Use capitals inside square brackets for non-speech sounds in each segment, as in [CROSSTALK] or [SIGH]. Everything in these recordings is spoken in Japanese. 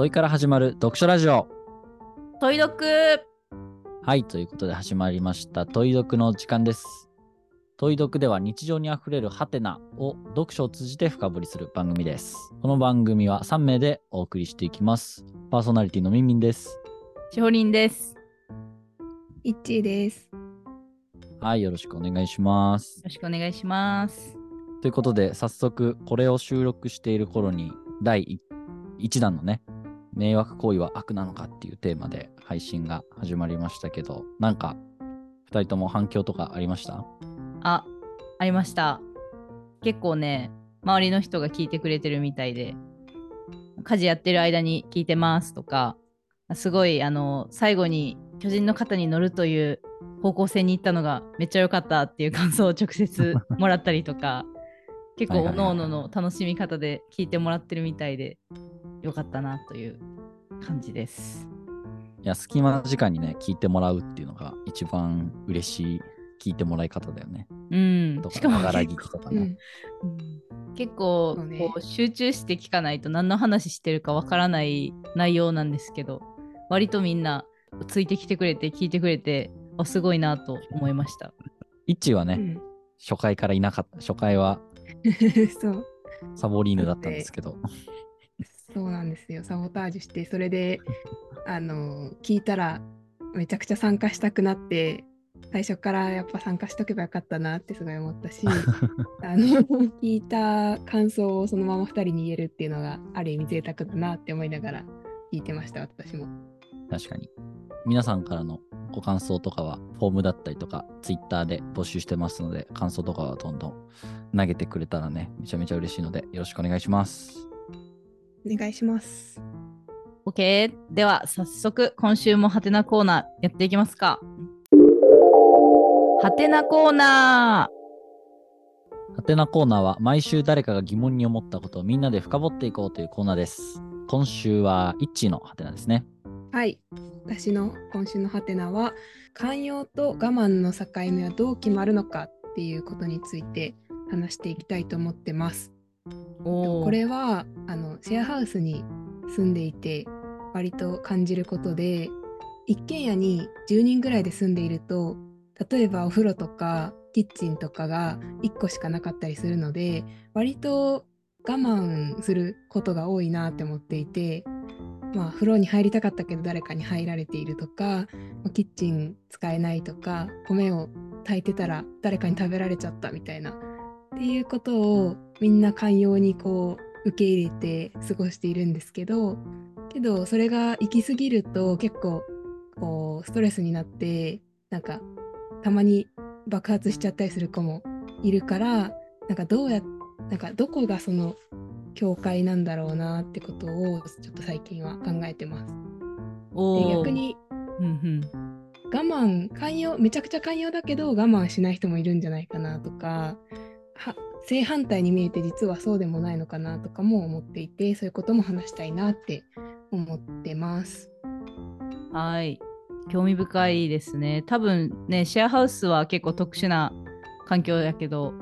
問いから始まる読書ラジオ。問い読。はいということで始まりました。問い読の時間です。問い読では日常にあふれるハテナを読書を通じて深掘りする番組です。この番組は3名でお送りしていきます。パーソナリティのみんみんです。しほりんです。よいっちーです。はいよろしくお願いします。ろしくお願いします。ということで早速これを収録している頃に第1弾のね迷惑行為は悪なのかっていうテーマで配信が始まりましたけどなんか2人とも反響とかありました？あ、ありました。結構ね、周りの人が聞いてくれてるみたいで、家事やってる間に聞いてますとか、すごい、あの、最後に巨人の肩に乗るという方向性に行ったのがめっちゃ良かったっていう感想を直接もらったりとか、[LAUGHS] 結構、おのおのの楽しみ方で聞いてもらってるみたいで、良かったなという感じです。いや隙間時間にね聞いてもらうっていうのが一番嬉しい聞いてもらい方だよね。うん。と。かしかもながら聞結構きとかね、うん、結構こう集中して聞かないと何の話してるかわからない内容なんですけど割とみんなついてきてくれて聞いてくれてあすごいなと思いました。イッはね、うん。初回からいなかった初回は [LAUGHS] そう、サボリーヌだったんですけどそうなんですよ。サボタージュして、それで、あの、聞いたら、めちゃくちゃ参加したくなって、最初からやっぱ参加しとけばよかったなってすごい思ったし、[LAUGHS] あの、聞いた感想をそのまま2人に言えるっていうのが、ある意味贅沢だなって思いながら聞いてました、私も。確かに皆さんからのご感想とかはフォームだったりとかツイッターで募集してますので感想とかはどんどん投げてくれたらねめちゃめちゃ嬉しいのでよろしくお願いしますお願いします。OK では早速今週もハテナコーナーやっていきますか。ハテナコーナハテナコーナーは毎週誰かが疑問に思ったことをみんなで深掘っていこうというコーナーです。今週はイッチーのハテナですね。はい。私の今週のハテナは、寛容と我慢の境目はどう決まるのかっていうことについて話していきたいと思ってます。これはあのシェアハウスに住んでいて割と感じることで一軒家に10人ぐらいで住んでいると例えばお風呂とかキッチンとかが1個しかなかったりするので割と我慢することが多いなって思っていてまあ風呂に入りたかったけど誰かに入られているとかキッチン使えないとか米を炊いてたら誰かに食べられちゃったみたいなっていうことをみんな寛容にこう受け入れて過ごしているんですけどけどそれが行き過ぎると結構こうストレスになってなんかたまに爆発しちゃったりする子もいるからなんかどうやなんかどこがその境界なんだろうなってことをちょっと最近は考えてます。で逆にうんうん。我慢寛容めちゃくちゃ寛容だけど我慢しない人もいるんじゃないかなとかは正反対に見えて実はそうでもないのかなとかも思っていてそういうことも話したいなって思ってます。はい。興味深いですね。多分ね、シェアハウスは結構特殊な環境やけど、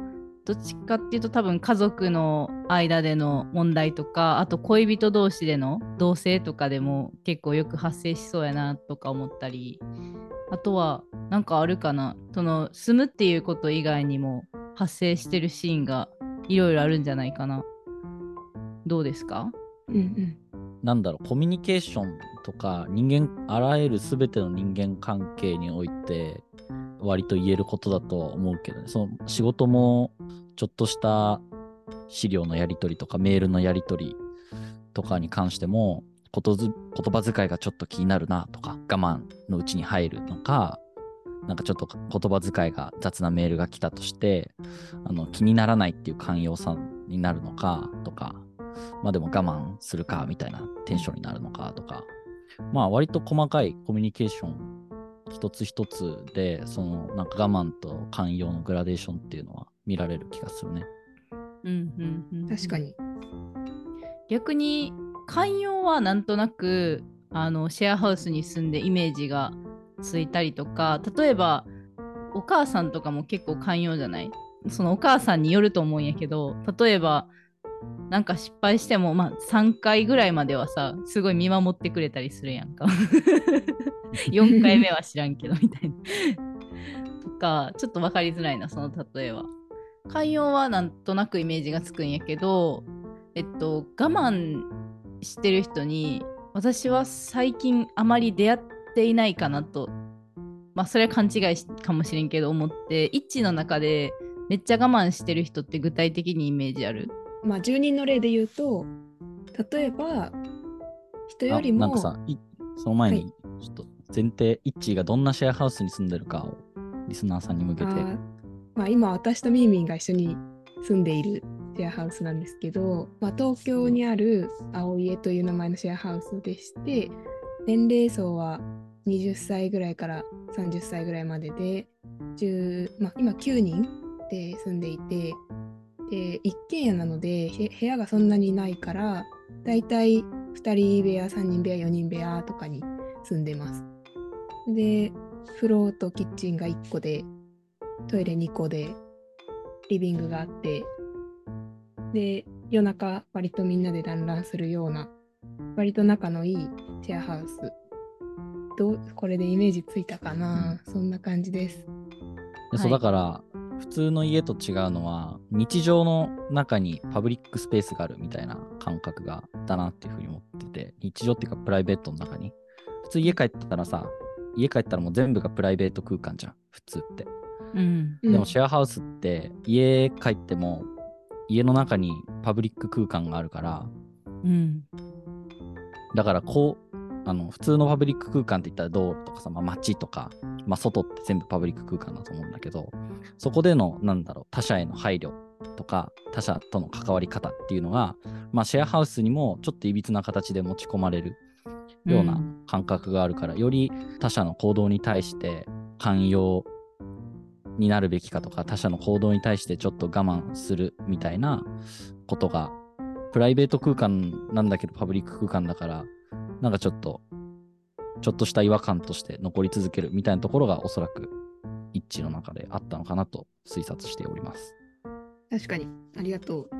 どっちかっていうと多分家族の間での問題とか、あと恋人同士での同棲とかでも結構よく発生しそうやなとか思ったり、あとはなんかあるかな、その住むっていうこと以外にも発生してるシーンがいろいろあるんじゃないかな。どうですか？うんうん。なんだろうコミュニケーションとか人間あらゆる全ての人間関係において割と言えることだとは思うけどね。その仕事もちょっとした資料のやり取りとかメールのやり取りとかに関してもことず言葉遣いがちょっと気になるなとか我慢のうちに入るのかなんかちょっと言葉遣いが雑なメールが来たとしてあの気にならないっていう寛容さになるのかとかまあでも我慢するかみたいなテンションになるのかとか、まあ割と細かいコミュニケーション一つ一つで、そのなんか我慢と寛容のグラデーションっていうのは見られる気がするね。うんうんうん、確かに。逆に寛容はなんとなくあのシェアハウスに住んでイメージがついたりとか例えばお母さんとかも結構寛容じゃない？そのお母さんによると思うんやけど例えばなんか失敗しても、まあ、3回ぐらいまではさすごい見守ってくれたりするやんか。[LAUGHS] 4回目は知らんけどみたいな。とかちょっと分かりづらいなその例えは寛容はなんとなくイメージがつくんやけどえっと我慢してる人に私は最近あまり出会っていないかなと。まあそれは勘違いかもしれんけど思って一致の中でめっちゃ我慢してる人って具体的にイメージある？まあ、住人の例で言うと例えば人よりもなんかさ、いその前にはい、ちょっと前提、イッチーがどんなシェアハウスに住んでるかをリスナーさんに向けて。まあ、今私とミーミンが一緒に住んでいるシェアハウスなんですけど、まあ、東京にある青家という名前のシェアハウスでして年齢層は20歳ぐらいから30歳ぐらいまでで、まあ、今9人で住んでいてで一軒家なので部屋がそんなにないからだいたい2人部屋3人部屋4人部屋とかに住んでます。で風呂とキッチンが1個でトイレ2個でリビングがあってで夜中割とみんなで団らんするような割と仲のいいシェアハウスどうこれでイメージついたかな、そんな感じです。でそうはい。だから、普通の家と違うのは、日常の中にパブリックスペースがあるみたいな感覚がだなっていうふうに思ってて、日常っていうかプライベートの中に。普通家帰ったらさ、家帰ったらもう全部がプライベート空間じゃん、普通って。うんうん。でもシェアハウスって家帰っても家の中にパブリック空間があるから、うん。だからこう、あの普通のパブリック空間って言ったら道路とかさ、まあ、街とか、まあ、外って全部パブリック空間だと思うんだけど、そこでの、なんだろう、他者への配慮とか、他者との関わり方っていうのが、まあ、シェアハウスにもちょっといびつな形で持ち込まれるような感覚があるから、より他者の行動に対して寛容になるべきかとか、他者の行動に対してちょっと我慢するみたいなことが、プライベート空間なんだけどパブリック空間だから、なんかちょっと、ちょっとした違和感として残り続けるみたいなところがおそらく一致の中であったのかなと推察しております。確かに。ありがとう。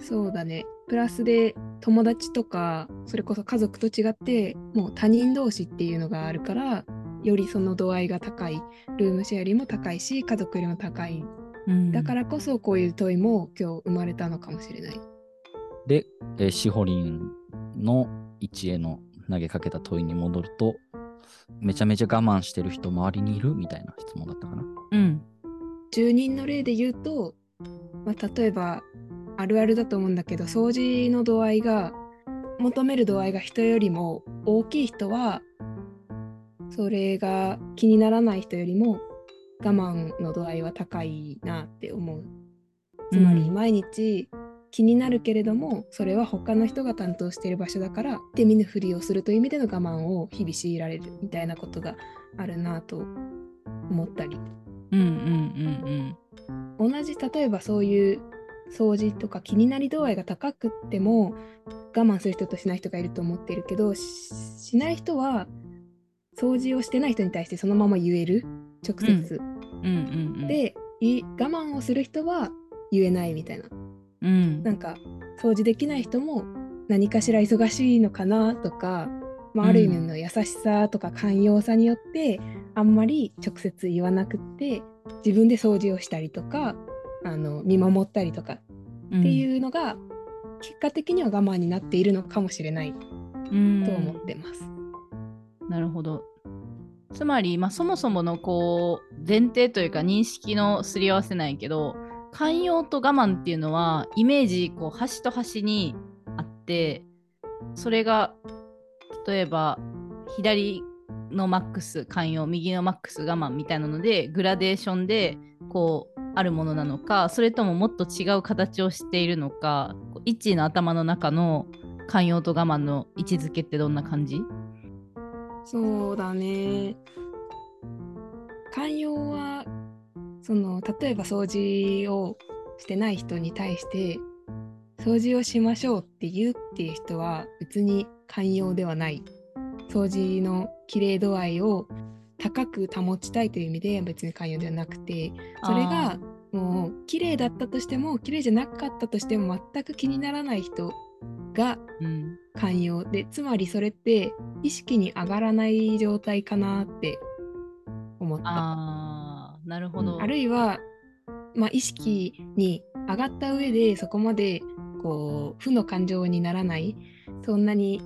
そうだね。プラスで友達とかそれこそ家族と違ってもう他人同士っていうのがあるからよりその度合いが高いルームシェアよりも高いし家族よりも高い。うん。だからこそこういう問いも今日生まれたのかもしれない。で、えーシホリンの一への投げかけた問いに戻ると、めちゃめちゃ我慢してる人周りにいるみたいな質問だったかな。うん住人の例で言うと、まあ、例えばあるあるだと思うんだけど掃除の度合いが求める度合いが人よりも大きい人はそれが気にならない人よりも我慢の度合いは高いなって思う。つまりうん毎日気になるけれどもそれは他の人が担当している場所だから手見ぬふりをするという意味での我慢を日々強いられるみたいなことがあるなと思ったり。うんうんうん同じ例えばそういう掃除とか気になり度合いが高くっても我慢する人としない人がいると思ってるけどししない人は掃除をしてない人に対してそのまま言える直接、うんうんうん。でい我慢をする人は言えないみたいなうんなんか掃除できない人も何かしら忙しいのかなとか、まあ、うんある意味の優しさとか寛容さによってあんまり直接言わなくって自分で掃除をしたりとかあの見守ったりとかっていうのが、結果的には我慢になっているのかもしれないうんと思ってます。なるほど。つまり、まあ、そもそものこう前提というか認識のすり合わせないけど寛容と我慢っていうのはイメージこう端と端にあってそれが例えば左のマックス寛容右のマックス我慢みたいなのでグラデーションでこうあるものなのかそれとももっと違う形をしているのかこう一の頭の中の寛容と我慢の位置づけってどんな感じ？そうだね。寛容はその例えば掃除をしてない人に対して掃除をしましょうって言うっていう人は別に寛容ではない。掃除の綺麗度合いを高く保ちたいという意味で別に寛容ではなくてそれがもう綺麗だったとしても綺麗じゃなかったとしても全く気にならない人がうん寛容でつまりそれって意識に上がらない状態かなって思った。なるほど。あるいは、まあ、意識に上がった上でそこまでこう負の感情にならないそんなに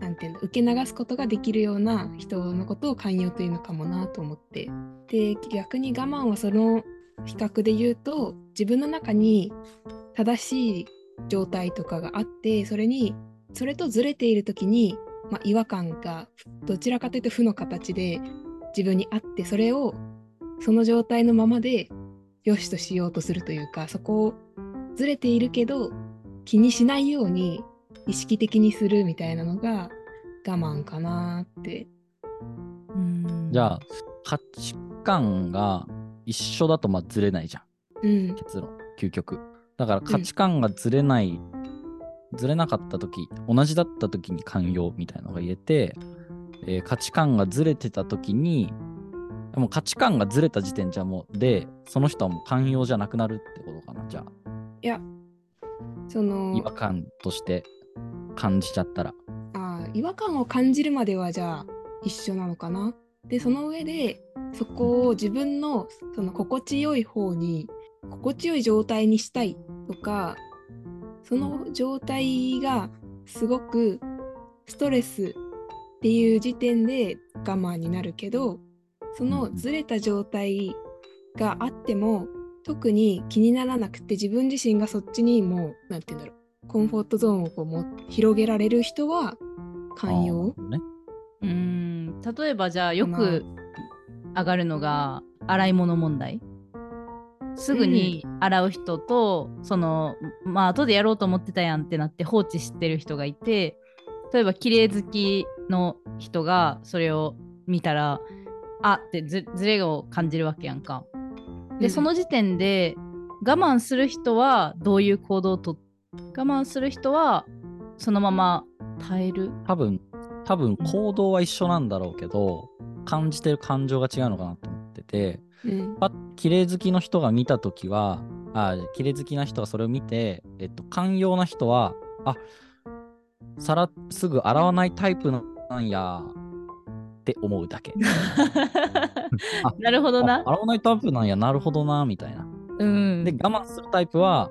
なんていうんだ受け流すことができるような人のことを寛容というのかもなと思ってで逆に我慢はその比較で言うと自分の中に正しい状態とかがあってそれにそれとずれている時に、まあ、違和感がどちらかというと負の形で自分にあってそれをその状態のままで良しとしようとするというかそこをずれているけど気にしないように意識的にするみたいなのが我慢かなって。うんじゃあ、価値観が一緒だとまあずれないじゃん。うん結論、究極。だから価値観がずれない、ずれなかった時、同じだった時に寛容みたいなのが言えて、えー価値観がずれてた時に、もう価値観がずれた時点じゃもう、で、その人はもう寛容じゃなくなるってことかな、じゃあ。いやその違和感として感じちゃったら。あー違和感を感じるまではじゃあ一緒なのかな。でその上でそこを自分のその心地よい方に心地よい状態にしたいとかその状態がすごくストレスっていう時点で我慢になるけどそのずれた状態があっても特に気にならなくて自分自身がそっちにもう何て言うんだろうコンフォートゾーンをこうも広げられる人は寛容？ね。うん。例えばじゃあよく上がるのが洗い物問題？すぐに洗う人と、そのまあ後でやろうと思ってたやんってなって放置してる人がいて例えば綺麗好きの人がそれを見たらあってずずれを感じるわけやんか。で、うん。その時点で我慢する人はどういう行動をと我慢する人はそのまま耐える？多分、多分行動は一緒なんだろうけど、感じてる感情が違うのかなと思ってて、うん。パッ綺麗好きの人が見たときは、あ綺麗好きな人がそれを見て、えっと、寛容な人は、あ皿すぐ洗わないタイプなんやって思うだけ。[LAUGHS] あなるほどなあ。洗わないタイプなんや、なるほどな、みたいな。うん。で、我慢するタイプは、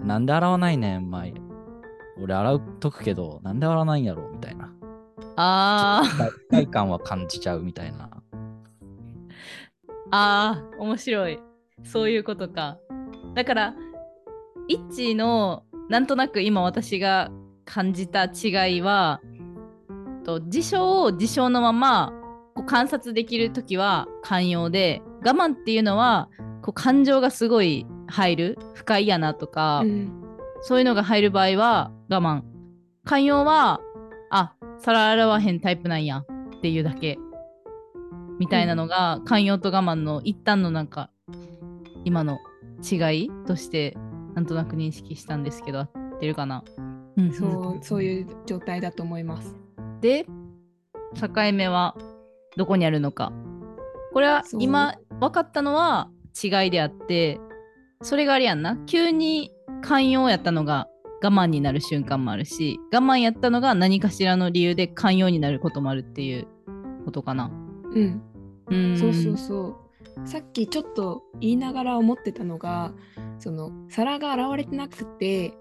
なんで洗わないねん、前。俺洗うとくけど、なんで洗わないんやろ、みたいな。あー不快感は感じちゃうみたいな。[LAUGHS] あー、面白い。そういうことか。だから、一致のなんとなく今私が感じた違いは、と事象を事象のままこう観察できるときは寛容で、我慢っていうのはこう感情がすごい入る、不快やなとか、うんそういうのが入る場合は我慢。寛容は、あ、皿洗わへんタイプなんやっていうだけ。みたいなのが、寛容と我慢の一旦のなんか、今の違いとして、なんとなく認識したんですけど、合ってるかな。うんそうそういう状態だと思います。で、境目はどこにあるのか。これは今分かったのは違いであって、それがあれやんな。急に寛容やったのが我慢になる瞬間もあるし、我慢やったのが何かしらの理由で寛容になることもあるっていうことかな。うんうーんそうそうそう。さっきちょっと言いながら思ってたのが、その皿が洗われてなくて、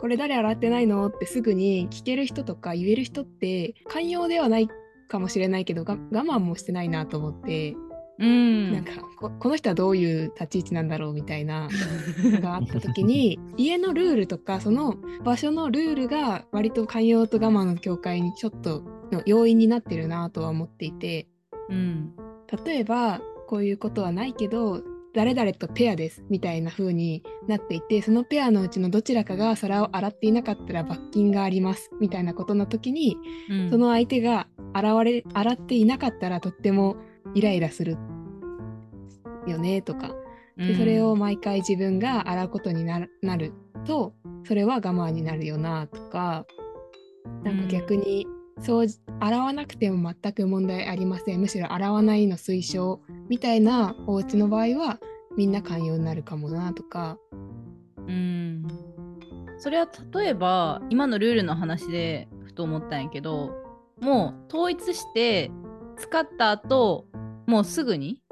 これ誰洗ってないのってすぐに聞ける人とか言える人って寛容ではないかもしれないけどが我慢もしてないなと思って、うん。なんかここの人はどういう立ち位置なんだろうみたいな [LAUGHS] のがあった時に家のルールとかその場所のルールが割と寛容と我慢の境界にちょっとの要因になってるなとは思っていて。うん。例えばこういうことはないけど誰々とペアですみたいな風になっていてそのペアのうちのどちらかが皿を洗っていなかったら罰金がありますみたいなことの時にうん。その相手が洗われ洗っていなかったらとってもイライラするよねとか。でそれを毎回自分が洗うことになるなるとそれは我慢になるよなとか。なんか逆にそう洗わなくても全く問題ありません。むしろ洗わないの推奨みたいなお家の場合はみんな寛容になるかもなとか。うん。それは例えば今のルールの話でふと思ったんやけどもう統一して使った後もうすぐに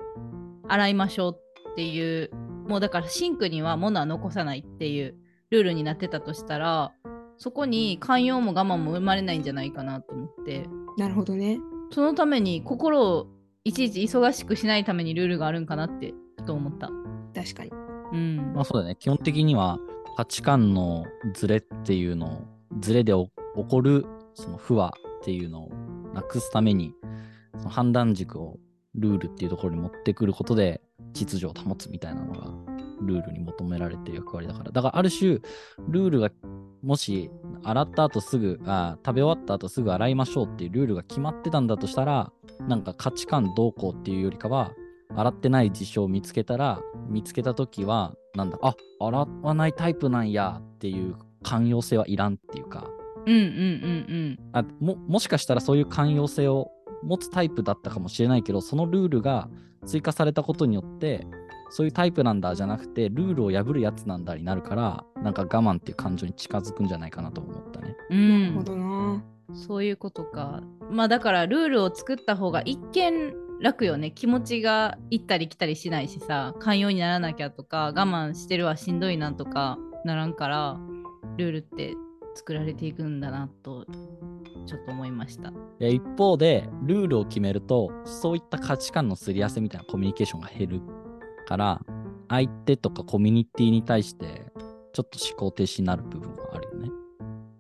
洗いましょうっていうもうだからシンクには物は残さないっていうルールになってたとしたらそこに寛容も我慢も生まれないんじゃないかなと思ってなるほどねそのために心をいちいち忙しくしないためにルールがあるんかなってふと思った。確かにうんまあそうだね。基本的には価値観のズレっていうのを、ズレでお起こるその不和っていうのをなくすために、その判断軸をルールっていうところに持ってくることで秩序を保つみたいなのがルールに求められてる役割だから。だからある種、ルールがもし洗った後すぐあ、食べ終わった後すぐ洗いましょうっていうルールが決まってたんだとしたら、なんか価値観どうこうっていうよりかは、洗ってない事象を見つけたら、見つけたときは、なんだ、あ、洗わないタイプなんやっていう寛容性はいらんっていうか、うんうんうんあももしかしたらそういう寛容性を持つタイプだったかもしれないけど、そのルールが追加されたことによって、そういうタイプなんだじゃなくて、ルールを破るやつなんだになるから、なんか我慢っていう感情に近づくんじゃないかなと思ったね。うん。なるほどなそういうことか。まあだからルールを作った方が一見楽よね。気持ちが行ったり来たりしないしさ、寛容にならなきゃとか、我慢してるはしんどいなとかならんから、ルールって作られていくんだなと、ちょっと思いました。で一方で、ルールを決めると、そういった価値観のすり合わせみたいなコミュニケーションが減るから、相手とかコミュニティに対して、ちょっと思考停止になる部分はあるよね。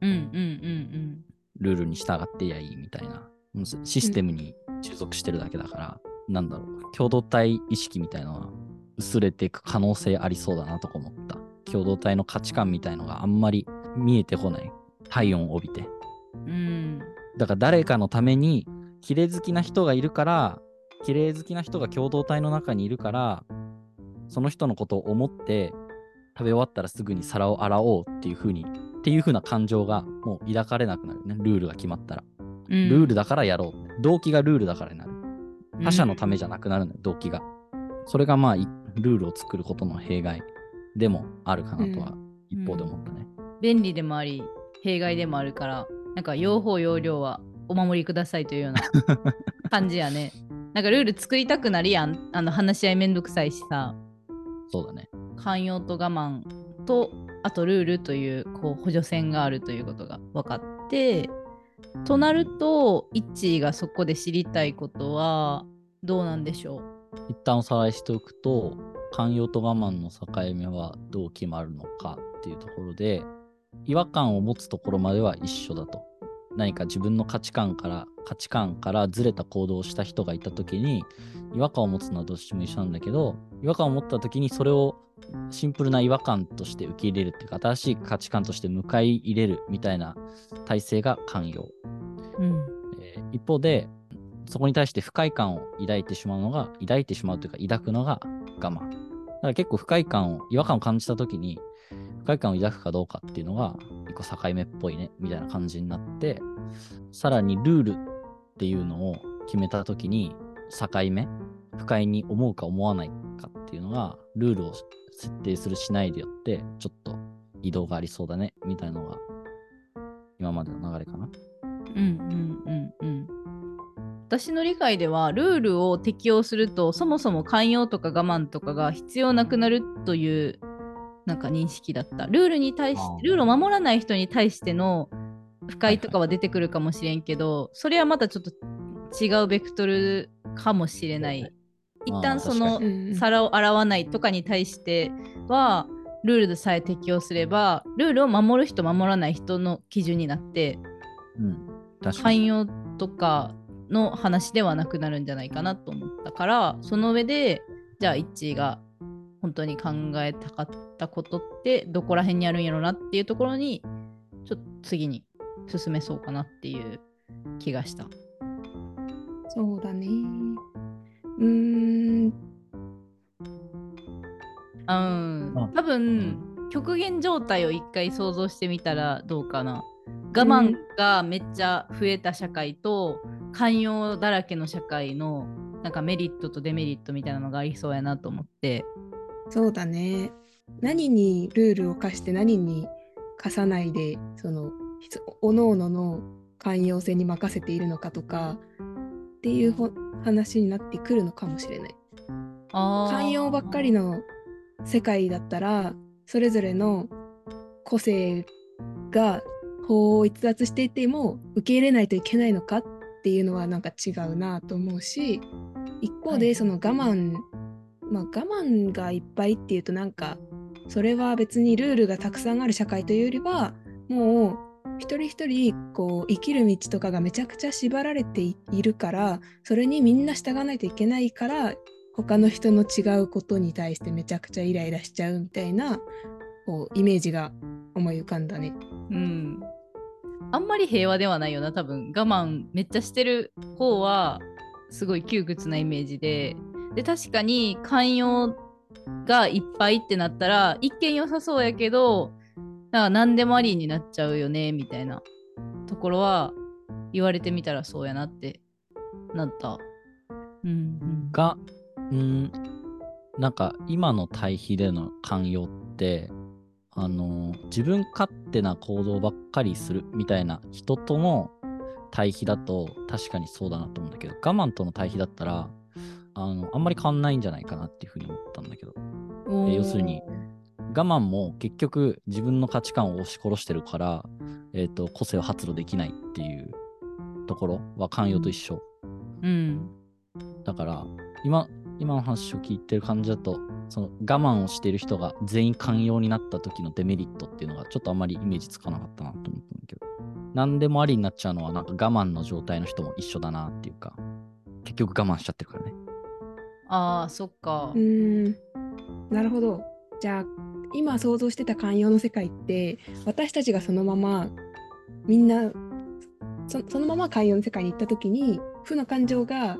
うんうんうんルールに従ってやいいみたいな。うんシステムに従属してるだけだから、なんだろう、共同体意識みたいなのは薄れていく可能性ありそうだなとか思った。共同体の価値観みたいのがあんまり見えてこない。体温を帯びて。うん。うん。だから誰かのために、綺麗好きな人がいるから、綺麗好きな人が共同体の中にいるから、その人のことを思って、食べ終わったらすぐに皿を洗おうっていう風に、っていう風な感情がもう抱かれなくなるね。ルールが決まったら。ルルールだからやろう。動機がルールだからになる。他者のためじゃなくなるのよ、動機が。それがまあ、いルールを作ることの弊害でもあるかなとは一方で思ったね。便利でもあり弊害でもあるからなんか用法用量はお守りくださいというような [LAUGHS] 感じやねなんかルール作りたくなるやんあの話し合いめんどくさいしさそうだね。寛容と我慢とあとルールというこう補助線があるということが分かってとなるとイッチーがそこで知りたいことはどうなんでしょう？一旦おさらいしておくと、寛容と我慢の境目はどう決まるのかっていうところで、違和感を持つところまでは一緒だと。何か自分の価値観から、価値観からずれた行動をした人がいたときに、違和感を持つのはどっちも一緒なんだけど、違和感を持ったときにそれをシンプルな違和感として受け入れるっていうか、新しい価値観として迎え入れるみたいな体制が寛容。う、うんえー一方で、そこに対して不快感を抱いてしまうのが、抱いてしまうというか、抱くのが我慢。だから結構不快感を、違和感を感じたときに、不快感を抱くかどうかっていうのが、一個境目っぽいね、みたいな感じになって、さらにルールっていうのを決めたときに、境目、不快に思うか思わないかっていうのが、ルールを設定するしないでよって、ちょっと移動がありそうだね、みたいなのが、今までの流れかな。うんうんうんうん私の理解ではルールを適用するとそもそも寛容とか我慢とかが必要なくなるというなんか認識だった。ルールに対してルールを守らない人に対しての不快とかは出てくるかもしれんけど、それはまたちょっと違うベクトルかもしれない。一旦その皿を洗わないとかに対してはルールでさえ適用すればルールを守る人守らない人の基準になってうん。寛容とかの話ではなくなるんじゃないかなと思ったからその上でじゃあイッチーが本当に考えたかったことってどこら辺にあるんやろなっていうところにちょっと次に進めそうかなっていう気がした。そうだね。うーん。うん。あ多分極限状態を一回想像してみたらどうかな。我慢がめっちゃ増えた社会と寛容だらけの社会のなんかメリットとデメリットみたいなのがありそうやなと思ってそうだね。何にルールを課して何に課さないで、その、おのおのの寛容性に任せているのかとか、っていうほ話になってくるのかもしれない。寛容ばっかりの世界だったら、それぞれの個性が法を逸脱していても受け入れないといけないのかっていうのはなんか違うなと思うし一方はいでその我慢、まあ我慢がいっぱいっていうとなんかそれは別にルールがたくさんある社会というよりはもう一人一人こう生きる道とかがめちゃくちゃ縛られていいるからそれにみんな従わないといけないから他の人の違うことに対してめちゃくちゃイライラしちゃうみたいなこうイメージが思い浮かんだね。うん。あんまり平和ではないよな、多分我慢めっちゃしてる方はすごい窮屈なイメージで、で、確かに寛容がいっぱいってなったら、一見良さそうやけど、なんか何でもありになっちゃうよね、みたいなところは言われてみたらそうやなってなった。うん、うん。が、うん、なんか今の対比での寛容って、あの、自分勝手な行動ばっかりするみたいな人との対比だと確かにそうだなと思うんだけど、我慢との対比だったら、あの、あんまり変わんないんじゃないかなっていうふうに思ったんだけど、おー要するに我慢も結局自分の価値観を押し殺してるから、えっ、と、個性を発露できないっていうところは寛容と一緒。うん。だから、今、今の話を聞いてる感じだと、その我慢をしている人が全員寛容になった時のデメリットっていうのがちょっとあんまりイメージつかなかったなと思ったんだけど、何でもありになっちゃうのはなんか我慢の状態の人も一緒だなっていうか、結局我慢しちゃってるからね。ああ、そっかう。んなるほど。じゃあ今想像してた寛容の世界って私たちがそのままみんなそのまま寛容の世界に行った時に負の感情が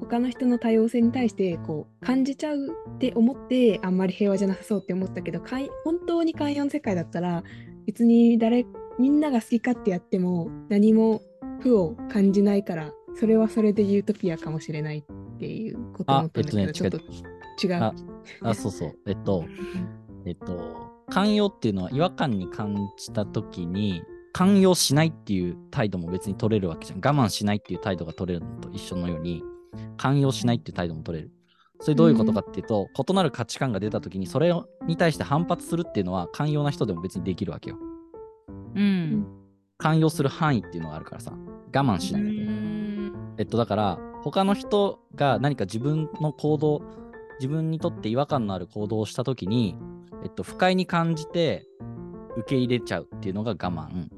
他の人の多様性に対してこう感じちゃうって思ってあんまり平和じゃなさそうって思ったけど本当に寛容の世界だったら別に誰みんなが好き勝手やっても何も負を感じないからそれはそれでユートピアかもしれないっていうことを思ったんだけど、あえっとねちょっと違う。ああ、そうそう。えっと、えっと、寛容っていうのは違和感に感じたときに、寛容しないっていう態度も別に取れるわけじゃん。我慢しないっていう態度が取れるのと一緒のように、寛容しないっていう態度も取れる。それどういうことかっていうと、異なる価値観が出たときに、それに対して反発するっていうのは、寛容な人でも別にできるわけよ。うん。寛容する範囲っていうのがあるからさ、我慢しないだけ。えっと、だから、他の人が何か自分の行動、自分にとって違和感のある行動をしたときに、えっと、不快に感じて受け入れちゃうっていうのが我慢。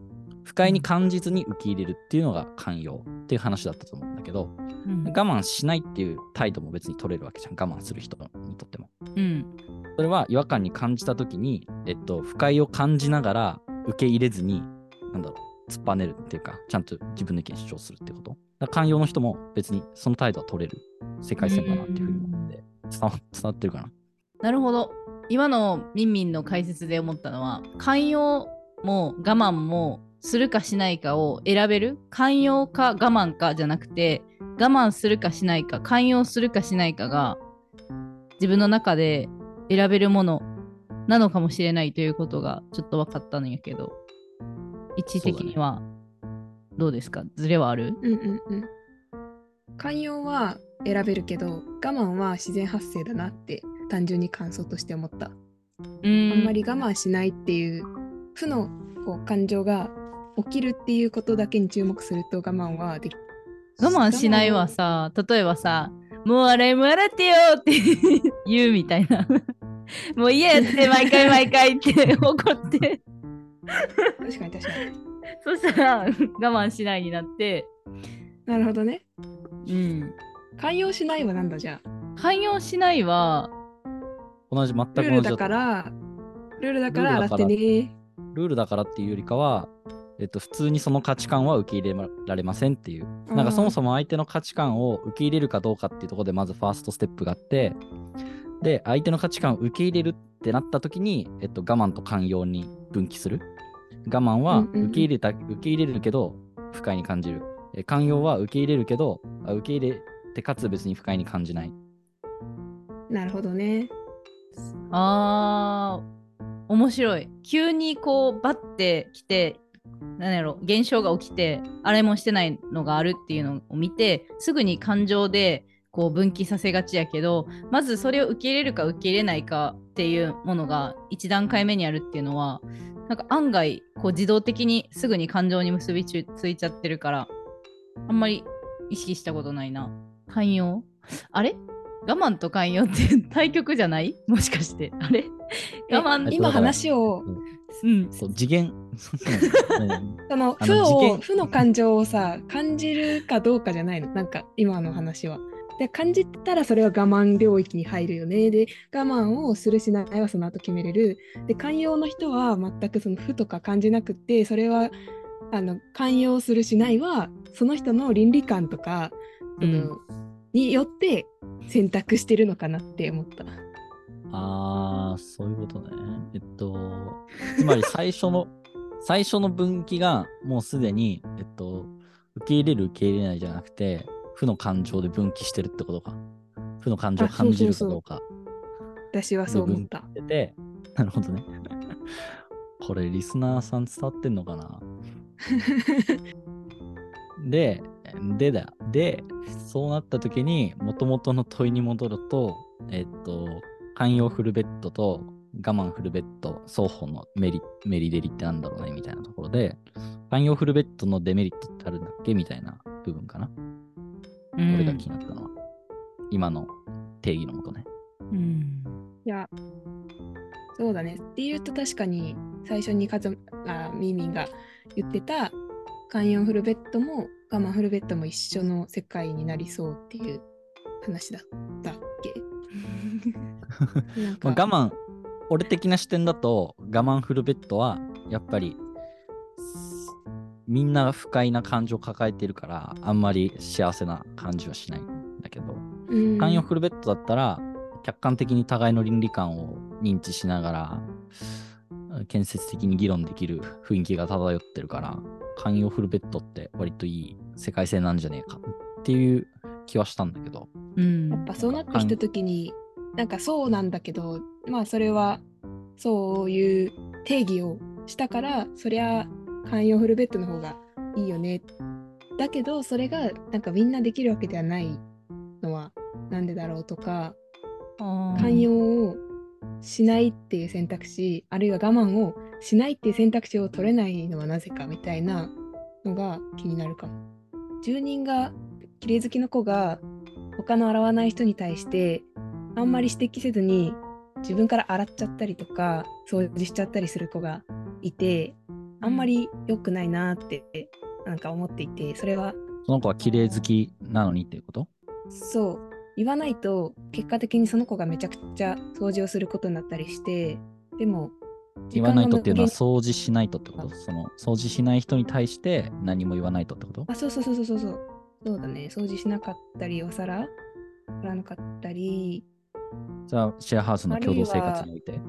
不快に感じずに受け入れるっていうのが寛容っていう話だったと思うんだけど、うん我慢しないっていう態度も別に取れるわけじゃん。我慢する人にとっても。うん。それは違和感に感じたときに、えっと、不快を感じながら受け入れずに、なんだろう、突っぱねるっていうか、ちゃんと自分の意見主張するってこと。寛容の人も別にその態度は取れる世界線だなっていうふうに思って、伝わ伝わってるかな。なるほど。今のミンミンの解説で思ったのは、寛容も我慢もするかしないかを選べる？寛容か我慢かじゃなくて、我慢するかしないか、寛容するかしないかが自分の中で選べるものなのかもしれないということがちょっと分かったんやけど、位置的にはどうですか？ズレはある？うんうんうん。寛容は選べるけど我慢は自然発生だなって単純に感想として思った。うあんんまり我慢しないっていう負のこう感情が起きるっていうことだけに注目すると我慢はでき我慢しないはさ、例えばさ、もう洗いも洗ってよって言うみたいな。[LAUGHS] もう嫌やって毎回毎回って怒って、確かに確かに。[LAUGHS] そしたら [LAUGHS] 我慢しないになって、なるほどね。うん。寛容しないはなんだじゃあ？寛容しないは、同じ、全く同じルールだとから、ルールだから洗ってルールだからね。ルールだからっていうよりかは、えっと、普通にその価値観は受け入れられませんっていう。なんかそもそも相手の価値観を受け入れるかどうかっていうところでまずファーストステップがあって、で、相手の価値観を受け入れるってなった時に、えっと、我慢と寛容に分岐する。我慢はうんうんうん受け入れた、受け入れるけど不快に感じる。え寛容は受け入れるけど、あ受け入れてかつ別に不快に感じない。なるほどね。あー、面白い。急にこう、バッて来て、なんやろ、現象が起きて、あれもしてないのがあるっていうのを見て、すぐに感情でこう分岐させがちやけど、まずそれを受け入れるか受け入れないかっていうものが1段階目にあるっていうのは、なんか案外こう自動的にすぐに感情に結びついちゃってるから、あんまり意識したことないな。寛容？あれ？我慢と寛容って対極じゃない？もしかして。あれ？え我慢？今話を。うん。そう次元。[LAUGHS] そのあ負を負の感情をさ感じるかどうかじゃないの？なんか今の話は。で感じたらそれは我慢領域に入るよね。で我慢をするしないはその後決めれる。で寛容の人は全くその負とか感じなくってそれはあの寛容するしないはその人の倫理観とかその、によって選択してるのかなって思った。ああ、そういうことね。えっと、つまり最初の、[LAUGHS] 最初の分岐がもうすでに、えっと、受け入れる受け入れないじゃなくて、負の感情で分岐してるってことか。負の感情を感じるかどうか私はそう思った。でて、なるほどね。[LAUGHS] これリスナーさん伝わってんのかな？[LAUGHS] で、でだよ。で、そうなった時に、もともとの問いに戻ると、えっと、寛容フルベッドと我慢フルベッド、双方のメリメリデリってなんだろうねみたいなところで、寛容フルベッドのデメリットってあるんだっけ？みたいな部分かな。うん俺が気になったのは。今の定義のもとね。うん。いや、そうだね。っていうと確かに最初にカズあミーミンが言ってた寛容フルベッドも我慢フルベッドも一緒の世界になりそうっていう話だったっけ？[LAUGHS] 我慢、俺的な視点だと、我慢フルベッドは、やっぱり、すみんな不快な感情を抱えてるから、あんまり幸せな感じはしないんだけど、うん。寛容フルベッドだったら、客観的に互いの倫理観を認知しながら、建設的に議論できる雰囲気が漂ってるから、寛容フルベッドって割といい世界線なんじゃねえかっていう気はしたんだけど、うん。やっぱそうなってきた時になんかそうなんだけどまあそれはそういう定義をしたからそりゃ寛容フルベッドの方がいいよね。だけどそれがなんかみんなできるわけではないのはなんでだろうとか寛容をしないっていう選択肢あるいは我慢をしないっていう選択肢を取れないのはなぜかみたいなのが気になるかも。住人が綺麗好きの子が他の洗わない人に対してあんまり指摘せずに自分から洗っちゃったりとか掃除しちゃったりする子がいてあんまり良くないなってなんか思っていてそれはその子は綺麗好きなのにっていうこと？そう。言わないと結果的にその子がめちゃくちゃ掃除をすることになったりしてでも言わないとっていうのは掃除しないとってこと？その掃除しない人に対して何も言わないとってこと？あそうそうそうそうそうそう。そうだね。掃除しなかったりお皿洗わなかったり。じゃあシェアハウスの共同生活において。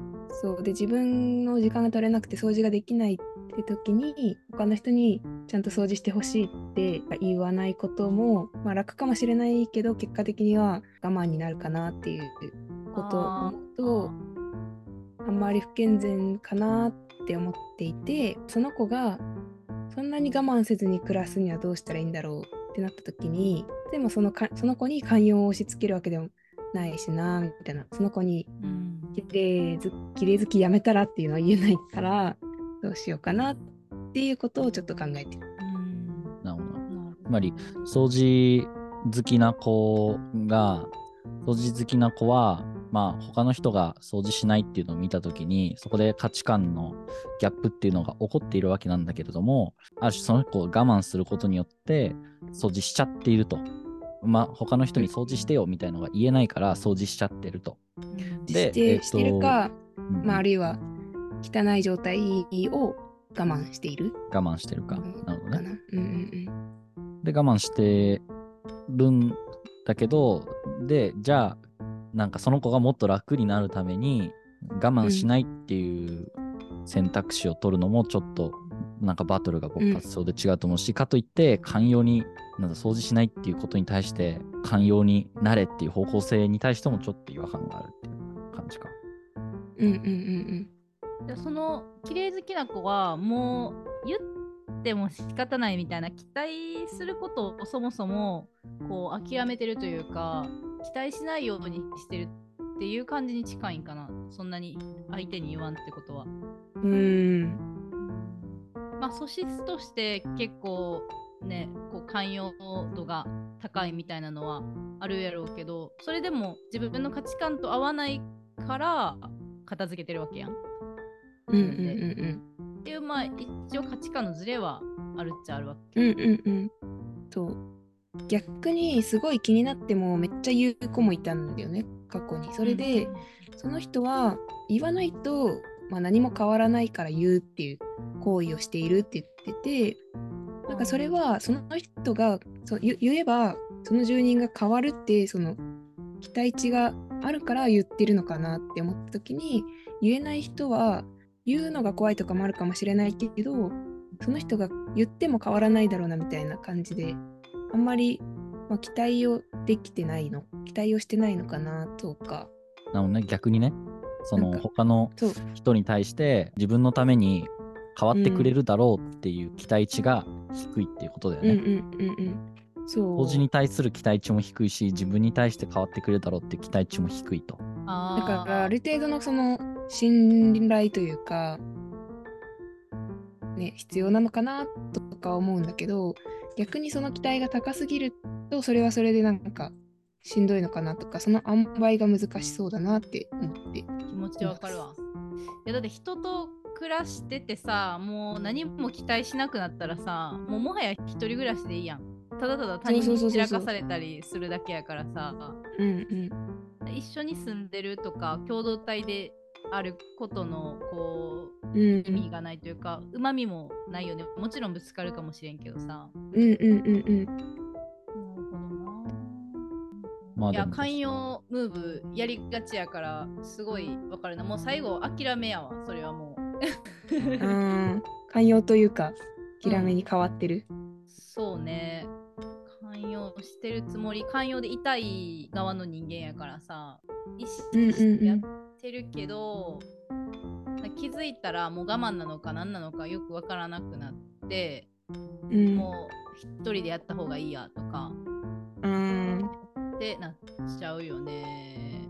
そう。で自分の時間が取れなくて掃除ができないって時に他の人にちゃんと掃除してほしいって言わないことも、まあ、楽かもしれないけど結果的には我慢になるかなっていうことを思うとあんまり不健全かなって思っていてその子がそんなに我慢せずに暮らすにはどうしたらいいんだろうってなった時にでもそのかその子に寛容を押し付けるわけでもないしなみたいな。その子に綺麗好きやめたらっていうのは言えないからどうしようかなっていうことをちょっと考えて。る。うん。なるほど。なるほどつまり掃除好きな子が掃除好きな子はまあ他の人が掃除しないっていうのを見た時にそこで価値観のギャップっていうのが起こっているわけなんだけれどもある種その子を我慢することによって掃除しちゃっていると。まあ他の人に掃除してよみたいのが言えないから掃除しちゃってると。でして,、えっとしてるか、うん。まあ、あるいは汚い状態を我慢している。我慢してるか。うんなるほどね。うんうんで我慢してるんだけどでじゃあなんかその子がもっと楽になるために我慢しないっていう選択肢を取るのもちょっとなんかバトルが勃発しそうで違うと思うし、かといって寛容になんだ掃除しないっていうことに対して寛容になれっていう方向性に対してもちょっと違和感があるっていう感じか。うんうんうんでその綺麗好きな子はもう言っても仕方ないみたいな期待することをそもそもこう諦めてるというか期待しないようにしてるっていう感じに近いんかなそんなに相手に言わんってことは。うん。うん。まあ素質として結構ねこう寛容度が高いみたいなのはあるやろうけどそれでも自分の価値観と合わないから片付けてるわけやん。うんうんうんっていうまあ一応価値観のズレはあるっちゃあるわけ。うん。うんうんうん。そう。逆にすごい気になってもめっちゃ言う子もいたんだよね、過去に。それで、その人は言わないと、まあ、何も変わらないから言うっていう行為をしているって言っててなんかそれはその人がそ言えばその住人が変わるってその期待値があるから言ってるのかなって思った時に言えない人は言うのが怖いとかもあるかもしれないけどその人が言っても変わらないだろうなみたいな感じであんまり、まあ、期待をできてないの期待をしてないのかなとか。なのね、逆にね、その他の人に対して自分のために変わってくれるだろうっていう期待値が低いっていうことだよね。うんうんうんうんそう法事に対する期待値も低いし、自分に対して変わってくれるだろうっていう期待値も低いと。あだからある程度のその信頼というか、ね、必要なのかなとか思うんだけど逆にその期待が高すぎるとそれはそれでなんかしんどいのかなとかその塩梅が難しそうだなって思って。気持ちわかるわ。いやだって人と暮らしててさもう何も期待しなくなったらさもうもはや一人暮らしでいいやん。ただただ他人そうそうそうそう。に散らかされたりするだけやからさ。うんうん。一緒に住んでるとか共同体であることのこううん意味がないというかうまみもないよね。もちろんぶつかるかもしれんけどさ。うんうんうんうん。なるほどな。まあでもいや寛容ムーブやりがちやからすごいわかるな。もう最後諦めやわそれはもう。[LAUGHS] あー。寛容というか諦めに変わってる。そうね寛容してるつもり寛容でいたい側の人間やからさ意識してやってるけど、気づいたらもう我慢なのか何なのかよくわからなくなって、うん。もう一人でやった方がいいやとか。うん。ってなっちゃうよね。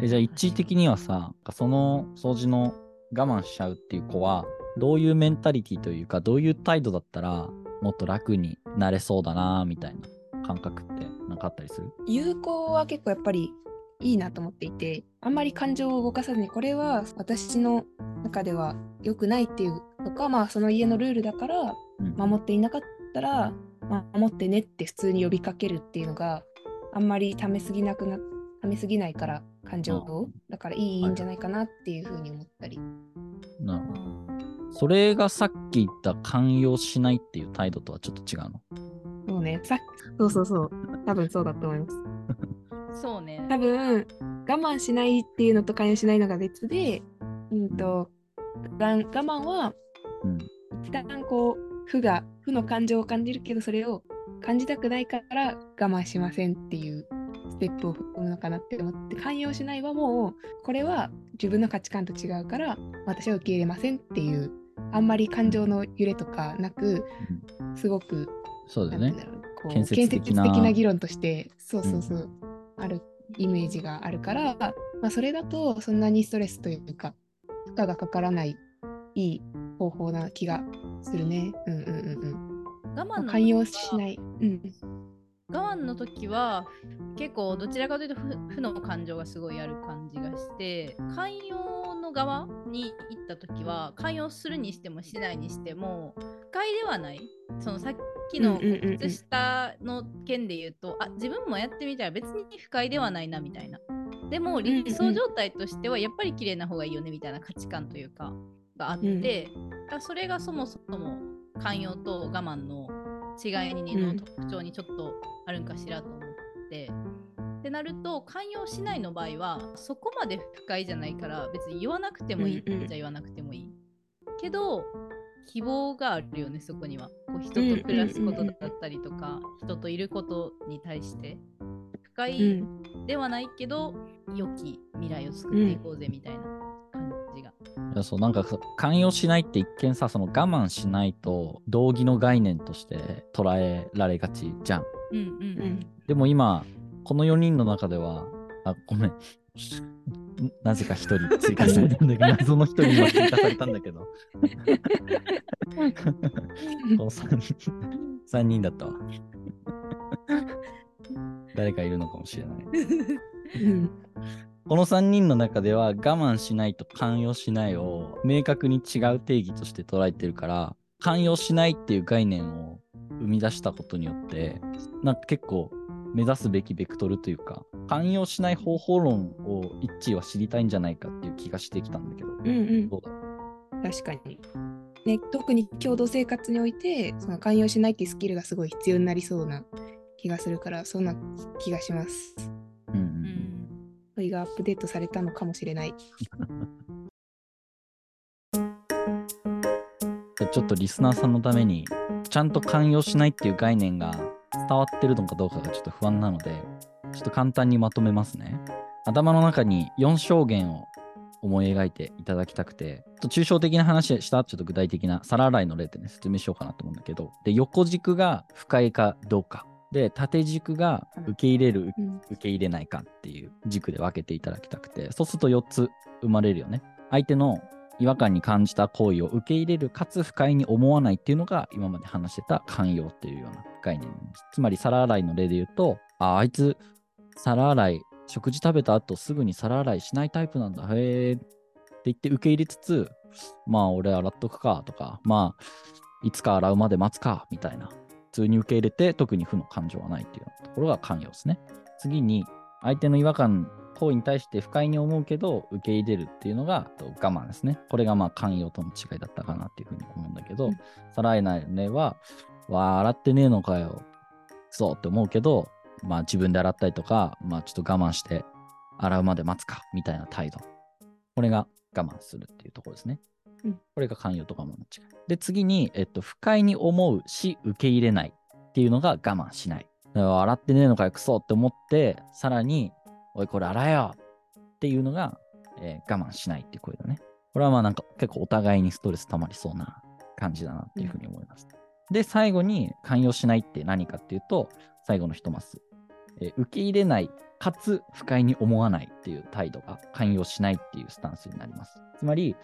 えじゃあ一時的にはさ、その掃除の我慢しちゃうっていう子は、どういうメンタリティというか、どういう態度だったら、もっと楽になれそうだなみたいな感覚ってなんかあったりする？有効は結構やっぱりいいなと思っていてあんまり感情を動かさずにこれは私の中では良くないっていうとかまあその家のルールだからうん。守っていなかったら、まあ、守ってねって普通に呼びかけるっていうのがあんまりためすぎなくなためすぎないから感情を。だからいいいいんじゃないかなっていうふうに思ったり、なるほど。それがさっき言った寛容しないっていう態度とはちょっと違うの？そうね。さそうそうそう。多分そうだと思います。[LAUGHS] そうね。多分我慢しないっていうのと関与しないのが別で、うん。と、我我慢はうん。一旦こう負が負の感情を感じるけどそれを感じたくないから我慢しませんっていうステップを踏むのかなって思って寛容しないはもうこれは自分の価値観と違うから私は受け入れませんっていうあんまり感情の揺れとかなくすごくそうだよねなんて。言うんだろうこう建設的な議論としてそうそうそう、あるイメージがあるから、まあ、それだとそんなにストレスというか負荷がかからないいい方法な気がするね。うんうんうんうん。我慢寛容しない。うん。我慢の時は結構どちらかというと負負の感情がすごいある感じがして寛容の側に行った時は寛容するにしてもしないにしても不快ではない。そのさっきのうんうんうんうん。靴下の件で言うと、あ自分もやってみたら別に不快ではないなみたいな。でもんうん理想状態としてはやっぱり綺麗な方がいいよねみたいな価値観というかがあって、だからそれがそもそも寛容と我慢の違いにうんの特徴にちょっとあるんかしらと思って。ってなると寛容しないの場合はそこまで不快じゃないから別に言わなくてもいいっうんうんちゃ言わなくてもいい。けど希望があるよねそこには。こう人と暮らすことだったりとか、人といることに対して。不不快うんではないけど、良き未来を作っていこうぜみたいな感じが。いやそうなんか寛容しないって一見さその我慢しないと道義の概念として捉えられがちじゃん。うんうんううんん。でも今この4人の中ではあごめんなぜか1人追加されたんだけど [LAUGHS] 謎の1人今追加されたんだけど [LAUGHS] この3人三人だったわ。誰かいるのかもしれない。[LAUGHS] うんこの3人の中では我慢しないと寛容しないを明確に違う定義として捉えてるから寛容しないっていう概念を生み出したことによってなんか結構目指すべきベクトルというか寛容しない方法論を一致は知りたいんじゃないかっていう気がしてきたんだけど。うんうん。どうだ？確かに。ね、特に共同生活においてその寛容しないっていうスキルがすごい必要になりそうな気がするからそんな気がします。うんううんん問いがアップデートされたのかもしれない。[LAUGHS] ちょっとリスナーさんのためにちゃんと寛容しないっていう概念が伝わってるのかどうかがちょっと不安なのでちょっと簡単にまとめますね頭の中に4証言を思い描いていただきたくてちょっと抽象的な話したちょっと具体的な皿洗いの例でね説明しようかなと思うんだけどで横軸が不快かどうかで縦軸が受け入れるうん。受け入れないかっていう軸で分けていただきたくてそうすると4つ生まれるよね。相手の違和感に感じた行為を受け入れるかつ不快に思わないっていうのが今まで話してた寛容っていうような概念です。つまり皿洗いの例で言うとああいつ皿洗い食事食べた後すぐに皿洗いしないタイプなんだ。へえって言って受け入れつつまあ俺洗っとくかとかまあいつか洗うまで待つかみたいな普通に受け入れて特に負の感情はないっていうところが寛容ですね次に相手の違和感行為に対して不快に思うけど受け入れるっていうのがと我慢ですね。これがまあ寛容との違いだったかなっていうふうに思うんだけど、うん皿洗いの例は、わあ、洗ってねえのかよ。そうって思うけど、まあ自分で洗ったりとか、まあちょっと我慢して洗うまで待つかみたいな態度。これが我慢するっていうところですね。これが寛容と我慢の違い。で、次に、えっと、不快に思うし、受け入れないっていうのが我慢しない。だから洗ってねえのかよ、クソって思って、さらに、おい、これ洗えよっていうのが、えー我慢しないっていう声だね。これはまあなんか結構お互いにストレス溜まりそうな感じだなっていうふうに思います。で、最後に寛容しないって何かっていうと、最後の一マス。えー受け入れない、かつ不快に思わないっていう態度が寛容しないっていうスタンスになります。つまり、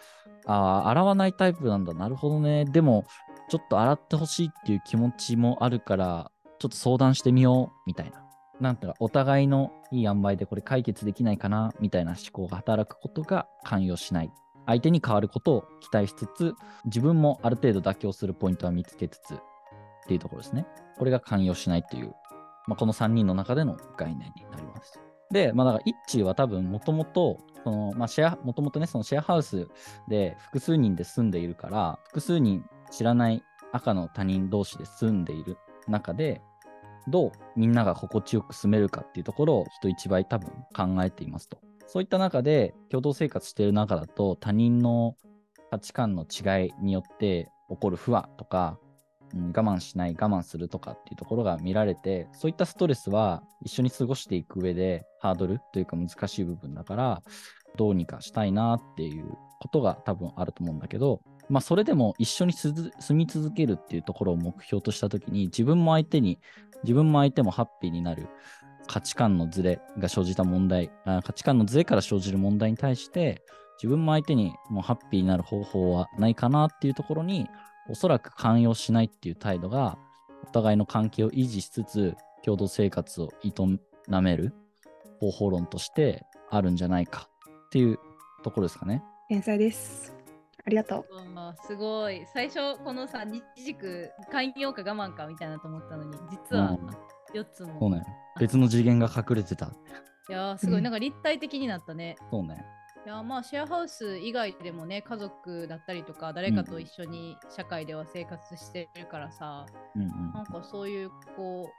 ああ、洗わないタイプなんだ。なるほどね。でも、ちょっと洗ってほしいっていう気持ちもあるから、ちょっと相談してみよう、みたいな。なんていうか、お互いのいい塩梅でこれ解決できないかな、みたいな思考が働くことが寛容しない。相手に変わることを期待しつつ、自分もある程度妥協するポイントは見つけつつ、っていうところですね。これが寛容しないっていう、まあ、この3人の中での概念になります。で、まあ、だから、一致は多分、もともと、その、まあ、シェア、もともとね、そのシェアハウスで複数人で住んでいるから、複数人知らない赤の他人同士で住んでいる中で、どうみんなが心地よく住めるかっていうところを人一倍多分考えていますと。そういった中で共同生活している中だと他人の価値観の違いによって起こる不和とか、うん我慢しない我慢するとかっていうところが見られてそういったストレスは一緒に過ごしていく上でハードルというか難しい部分だからどうにかしたいなっていうことが多分あると思うんだけどまあそれでも一緒に住み続けるっていうところを目標とした時に自分も相手に自分も相手もハッピーになる価値観のズレが生じた問題あ価値観のズレから生じる問題に対して自分も相手にもうハッピーになる方法はないかなっていうところにおそらく寛容しないっていう態度がお互いの関係を維持しつつ共同生活を営める方法論としてあるんじゃないかっていうところですかね。天才です。ありがとう。すごい最初このさ日軸寛容か我慢かみたいなと思ったのに実はうん4つも、そうね。別の次元が隠れてた。いやーすごうんい [LAUGHS] なんか立体的になったね、そうね。いやーまあシェアハウス以外でもね家族だったりとか誰かと一緒に社会では生活してるからさ、うんなんかそういうこ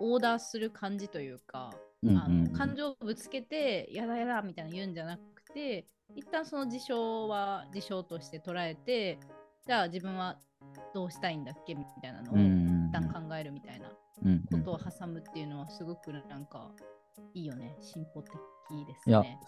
うオーダーする感じというか、うん。うんあうん。の感情をぶつけてやだやだみたいな言うんじゃなくて一旦その事象は事象として捉えてじゃあ自分はどうしたいんだっけみたいなのをうんうん旦考えるみたいなうんうん。ことを挟むっていうのはすごくなんかいいよね。進歩的ですいやね。、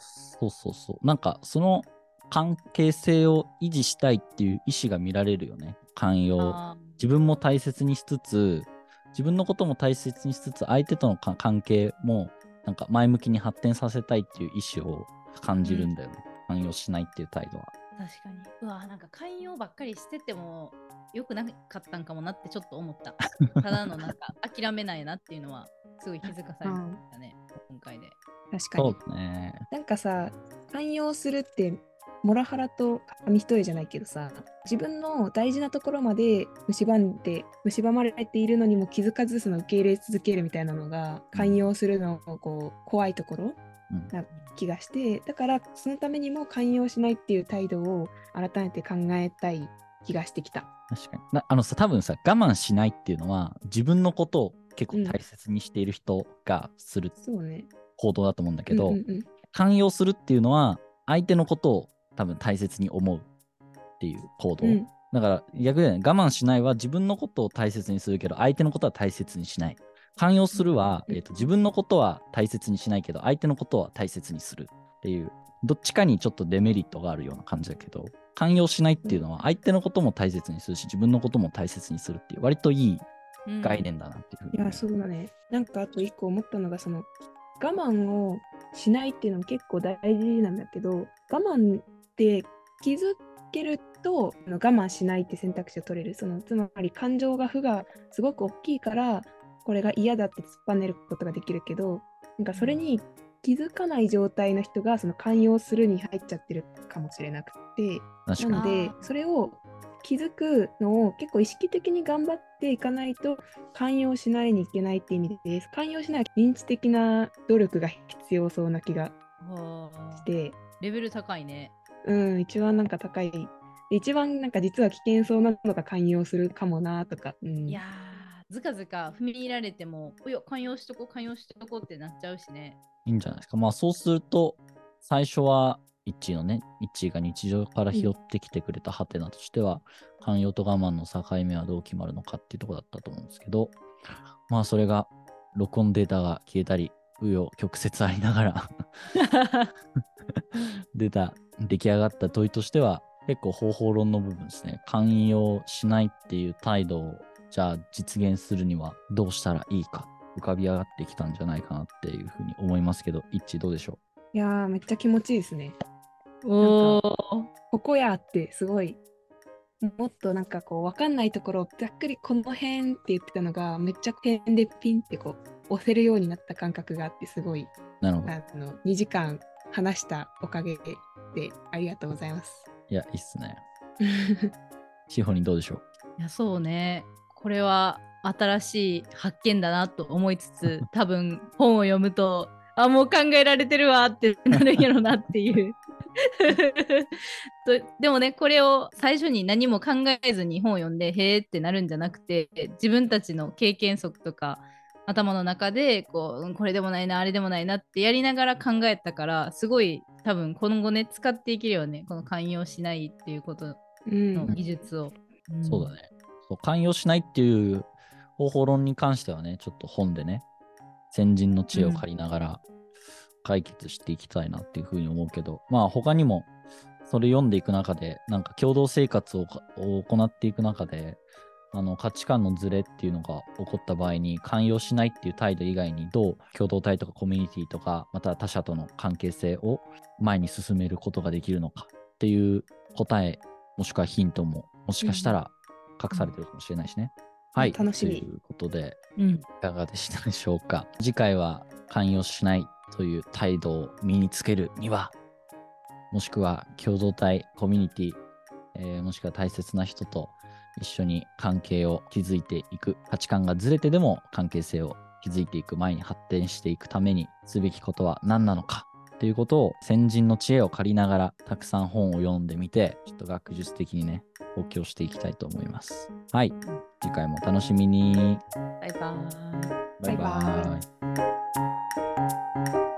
そうそうそう。なんか、その関係性を維持したいっていう意思が見られるよね。寛容。あ自分も大切にしつつ、自分のことも大切にしつつ、相手とのか関係も、なんか前向きに発展させたいっていう意思を感じるんだよね。寛容しないっていう態度は。ー確かに。うわ、なんか寛容ばっかりしててもよくなかったんかもなってちょっと思った。[LAUGHS] ただのなんか諦めないなっていうのはすごい気づかされましたね、今回で。そ確かにうね。なんかさ寛容するってモラハラと紙一重じゃないけどさ自分の大事なところまで蝕んで蝕まれているのにも気づかずその受け入れ続けるみたいなのが寛容するのこう怖いところうんな気がしてだからそのためにも寛容しないっていう態度を改めて考えたい気がしてきた。確かに。なあのさ、多分さ、我慢しないっていうのは、自分のことを結構大切にしている人がする。行動だと思うんだけど、寛容するっていうのは、相手のことを多分大切に思うっていう行動。うんだから逆で、ね、我慢しないは自分のことを大切にするけど、相手のことは大切にしない。寛容するは、うんえーと自分のことは大切にしないけど、相手のことは大切にするっていう、どっちかにちょっとデメリットがあるような感じだけど、寛容しないっていうのは、相手のことも大切にするし、自分のことも大切にするっていう、割といいうん概念だなっていうふうに思う。いや、そうだね。なんかあと一個思ったのが、その我慢をしないっていうのも結構大事なんだけど、我慢って気づけると我慢しないって選択肢を取れる。そのつまり感情が負がすごく大きいから、これが嫌だって突っぱねることができるけど、なんかそれに気づかない状態の人がその寛容するに入っちゃってるかもしれなくて、なのでそれを気づくのを結構意識的に頑張っていかないと寛容しないにいけないって意味です。寛容しない認知的な努力が必要そうな気がはあして、レベル高いね。うん、一番なんか高い。一番なんか実は危険そうなのが寛容するかもなとか。うん、いやー、ずかずか踏み入られても、いや、寛容しとこう、寛容しとこうってなっちゃうしね。いいんじゃないですか。まあそうすると、最初は一のね、一が日常から拾ってきてくれたハテナとしては、寛容と我慢の境目はどう決まるのかっていうところだったと思うんですけど、まあそれが録音データが消えたり、紆余曲折ありながら [LAUGHS] 出た、出来上がった問いとしては、結構方法論の部分ですね。寛容しないっていう態度を、じゃあ実現するにはどうしたらいいか、浮かび上がってきたんじゃないかなっていうふうに思いますけど、一致どうでしょいやーめっちゃ気持ちいいですね。おー。ここやってすごいもっとなんかこう分かんないところをざっくりこの辺って言ってたのがめっちゃ点でピンってこう押せるようになった感覚があってすごいうなるほど。あの2時間話したおかげでありがとうございます。いや、いいっすね。[LAUGHS] シホにどうでしょう？いやそうねこれは新しい発見だなと思いつつ [LAUGHS] 多分本を読むとあもう考えられてるわってなるんやろなっていうと [LAUGHS] でもねこれを最初に何も考えずに本を読んでへーってなるんじゃなくて自分たちの経験則とか頭の中でこううんこれでもないなあれでもないなってやりながら考えたからすごい多分今後ね使っていけるよねこの寛容しないっていうことうんの技術を。そうだね。そう寛容しないっていう方法論に関してはね、ちょっと本でね、先人の知恵を借りながら解決していきたいなっていうふうに思うけど、まあ他にもそれ読んでいく中で、なんか共同生活を行っていく中で、あの価値観のズレっていうのが起こった場合に寛容しないっていう態度以外にどう共同体とかコミュニティとかまた他者との関係性を前に進めることができるのかっていう答えもしくはヒントももしかしたら隠されてるかもしれないしね。はい。楽しみということで、うんいかがでしたでしょうか。次回は寛容しないという態度を身につけるには、もしくは共同体、コミュニティ、えーもしくは大切な人と一緒に関係を築いていく、価値観がずれてでも関係性を築いていく前に発展していくためにすべきことは何なのかということを先人の知恵を借りながらたくさん本を読んでみて、ちょっと学術的にね、補強していきたいと思います。はい。次回も楽しみに。バイバーイ。バイバイ。バイバ